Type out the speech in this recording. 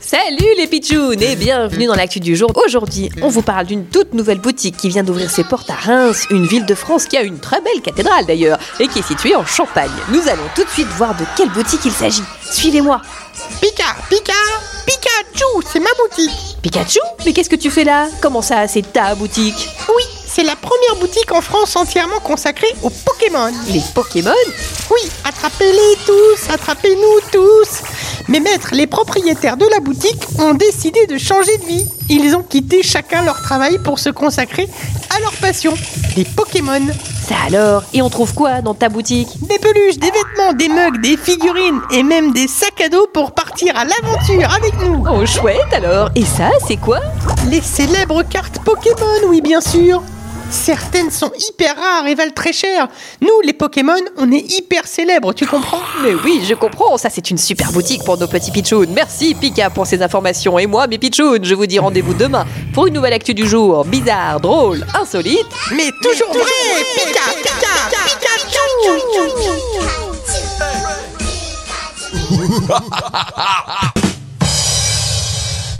Salut les pitchouns et bienvenue dans l'actu du jour. Aujourd'hui, on vous parle d'une toute nouvelle boutique qui vient d'ouvrir ses portes à Reims, une ville de France qui a une très belle cathédrale d'ailleurs et qui est située en Champagne. Nous allons tout de suite voir de quelle boutique il s'agit. Suivez-moi. Pika, Pika, Pikachu, c'est ma boutique. Pikachu? Mais qu'est-ce que tu fais là? Comment ça, c'est ta boutique? Oui, c'est la première boutique en France entièrement consacrée aux Pokémon. Les Pokémon? Oui, attrapez-les tous, attrapez-nous tous. Mais maître, les propriétaires de la boutique ont décidé de changer de vie. Ils ont quitté chacun leur travail pour se consacrer à leur passion, les Pokémon. Ça alors Et on trouve quoi dans ta boutique? Des peluches, des vêtements, des mugs, des figurines et même des sacs à dos pour partir à l'aventure avec nous. Oh chouette alors Et ça, c'est quoi? Les célèbres cartes Pokémon, oui bien sûr. Certaines sont hyper rares et valent très cher. Nous, les Pokémon, on est hyper célèbres, tu comprends Mais oui, je comprends, ça c'est une super boutique pour nos petits pitchouns. Merci Pika pour ces informations. Et moi, mes pitchouns, je vous dis rendez-vous demain pour une nouvelle actu du jour. Bizarre, drôle, insolite. Mais toujours vrai Pika, Pika, Pikachu